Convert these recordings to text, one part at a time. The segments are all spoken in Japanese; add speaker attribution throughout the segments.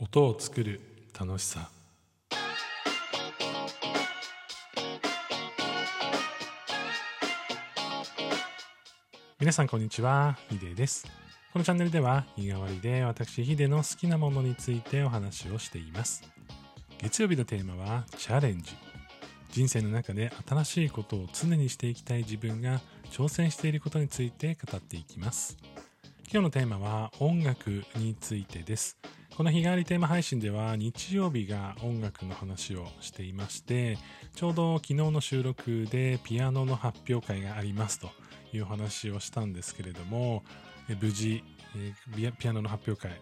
Speaker 1: 音を作る楽しさ。皆さんこんにちはヒデです。このチャンネルでは日替わりで私ヒデの好きなものについてお話をしています。月曜日のテーマはチャレンジ。人生の中で新しいことを常にしていきたい自分が挑戦していることについて語っていきます。今日のテーマは音楽についてです。この日替わりテーマ配信では日曜日が音楽の話をしていましてちょうど昨日の収録でピアノの発表会がありますという話をしたんですけれども無事ピアノの発表会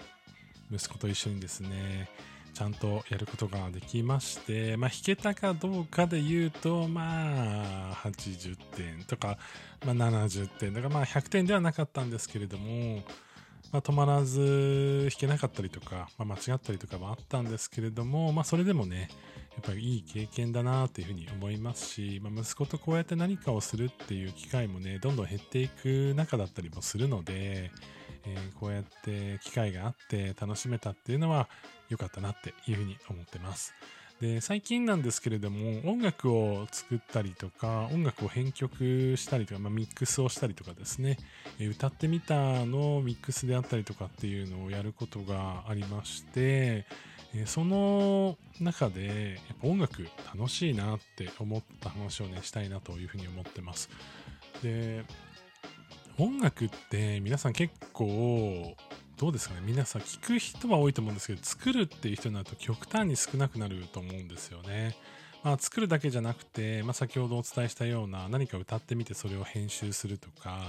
Speaker 1: 息子と一緒にですねちゃんとやることができまして、まあ、弾けたかどうかで言うと、まあ、80点とか、まあ、70点とか、まあ、100点ではなかったんですけれども、まあ、止まらず弾けなかったりとか、まあ、間違ったりとかもあったんですけれども、まあ、それでもね、やっぱりいい経験だなというふうに思いますし、まあ、息子とこうやって何かをするっていう機会もね、どんどん減っていく中だったりもするので、えー、こうやって機会があって楽しめたっていうのは良かったなっていうふうに思ってます。で最近なんですけれども音楽を作ったりとか音楽を編曲したりとか、まあ、ミックスをしたりとかですね歌ってみたのミックスであったりとかっていうのをやることがありましてその中でやっぱ音楽楽しいなって思った話をねしたいなというふうに思ってますで音楽って皆さん結構どうですかね？皆さん聞く人は多いと思うんですけど作るっていう人になると極端に少なくなると思うんですよね。まあ、作るだけじゃなくて、まあ、先ほどお伝えしたような何か歌ってみてそれを編集するとか、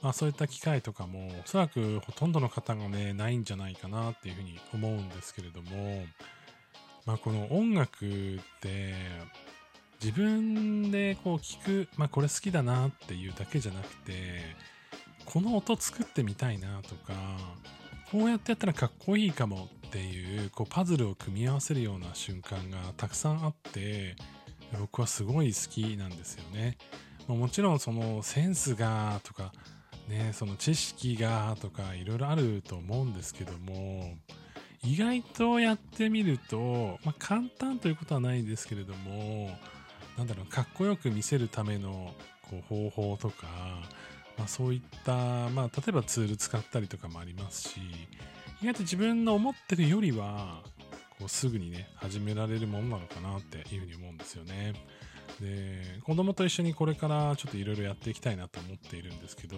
Speaker 1: まあ、そういった機会とかもおそらくほとんどの方がねないんじゃないかなっていうふうに思うんですけれども、まあ、この音楽って自分でこう聞く、まあ、これ好きだなっていうだけじゃなくてこの音作ってみたいなとかこうやってやったらかっこいいかもっていうこうパズルを組み合わせるような瞬間がたくさんあって僕はすごい好きなんですよね。もちろんそのセンスがとかねその知識がとかいろいろあると思うんですけども意外とやってみると、まあ、簡単ということはないですけれどもなんだろうかっこよく見せるためのこう方法とかまあ、そういった、まあ、例えばツール使ったりとかもありますし、意外と自分の思ってるよりは、こうすぐにね、始められるものなのかなっていうふうに思うんですよね。で、子供と一緒にこれからちょっといろいろやっていきたいなと思っているんですけど、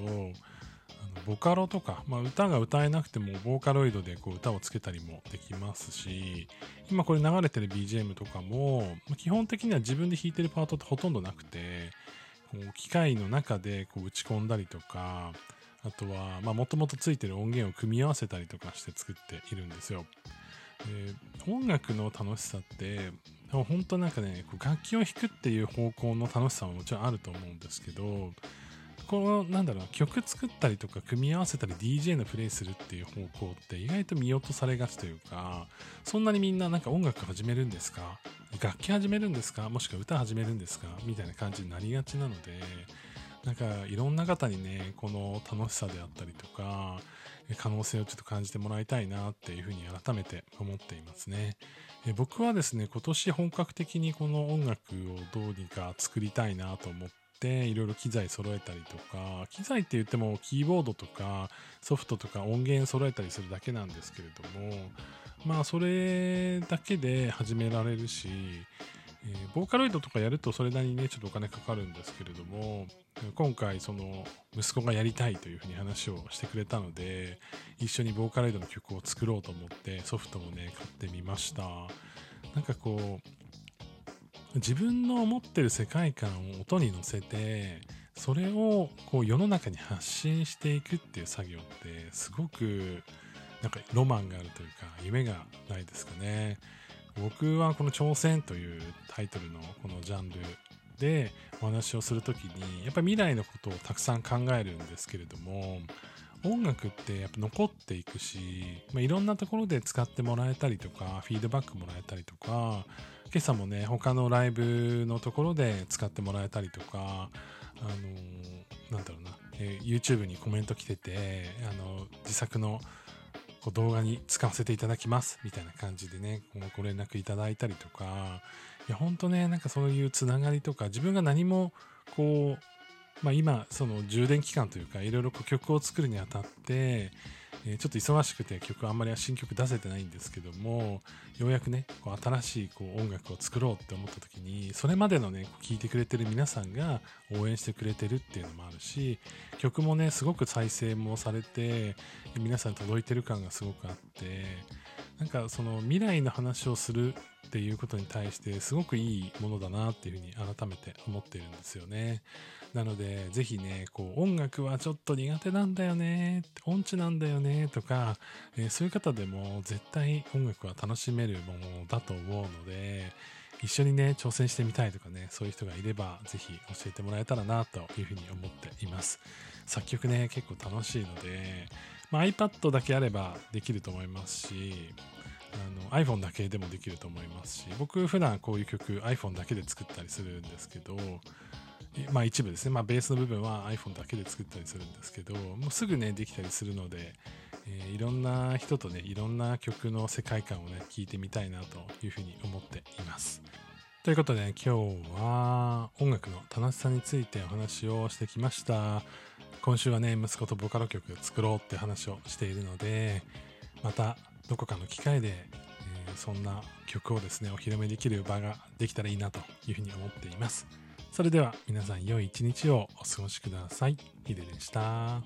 Speaker 1: あのボカロとか、まあ、歌が歌えなくてもボーカロイドでこう歌をつけたりもできますし今これ流れてる BGM とかも、基本的には自分で弾いてるパートってほとんどなくてこう機械の中でこう打ち込んだりとかあとはもともとついてる音源を組み合わせたりとかして作っているんですよ。音楽の楽しさって本当なんかね楽器を弾くっていう方向の楽しさももちろんあると思うんですけどこのなんだろう曲作ったりとか組み合わせたり DJ のプレイするっていう方向って意外と見落とされがちというかそんなにみんななんか音楽始めるんですか？楽器始めるんですか？もしくは歌始めるんですか？みたいな感じになりがちなのでなんかいろんな方にねこの楽しさであったりとか可能性をちょっと感じてもらいたいなっていうふうに改めて思っていますね。え僕はですね今年本格的にこの音楽をどうにか作りたいなと思っていろいろ機材揃えたりとか機材って言ってもキーボードとかソフトとか音源揃えたりするだけなんですけれどもまあそれだけで始められるし、えー、ボーカロイドとかやるとそれなりにねちょっとお金かかるんですけれども今回その息子がやりたいというふうに話をしてくれたので一緒にボーカロイドの曲を作ろうと思ってソフトもね買ってみました。なんかこう自分の思ってる世界観を音に乗せてそれをこう世の中に発信していくっていう作業ってすごくなんかロマンがあるというか夢がないですかね。僕はこの挑戦というタイトルのこのジャンルでお話をするときにやっぱり未来のことをたくさん考えるんですけれども音楽ってやっぱ残っていくし、まあ、いろんなところで使ってもらえたりとかフィードバックもらえたりとか今朝もね他のライブのところで使ってもらえたりとかあのー、なんだろうな、えー、YouTube にコメント来ててあの自作のこう動画に使わせていただきますみたいな感じでねご連絡いただいたりとかいや本当ねなんかそういうつながりとか自分が何もこうまあ、今その充電期間というかいろいろ曲を作るにあたってえー、ちょっと忙しくて曲あんまり新曲出せてないんですけどもようやくねこう新しいこう音楽を作ろうって思った時にそれまでのね聴いてくれてる皆さんが応援してくれてるっていうのもあるし曲もねすごく再生もされて皆さん届いてる感がすごくあってなんかその未来の話をするっていうことに対してすごくいいものだなっていうふうに改めて思ってるんですよね。なので、ぜひね、こう、音楽はちょっと苦手なんだよね、音痴なんだよね、とか、えー、そういう方でも絶対音楽は楽しめるものだと思うので、一緒にね、挑戦してみたいとかね、そういう人がいれば、ぜひ教えてもらえたらな、というふうに思っています。作曲ね、結構楽しいので、まあ、iPad だけあればできると思いますし、iPhone だけでもできると思いますし僕普段こういう曲 iPhone だけで作ったりするんですけどまあ一部ですね、まあ、ベースの部分は iPhone だけで作ったりするんですけどもうすぐねできたりするので、えー、いろんな人とねいろんな曲の世界観をね聞いてみたいなというふうに思っています。ということで、今日は音楽の楽しさについてお話をしてきました。今週はね息子とボカロ曲作ろうって話をしているのでまたどこかの機会で、え、そんな曲をですねお披露目できる場ができたらいいなというふうに思っています。それでは皆さん良い一日をお過ごしください。ヒデでした。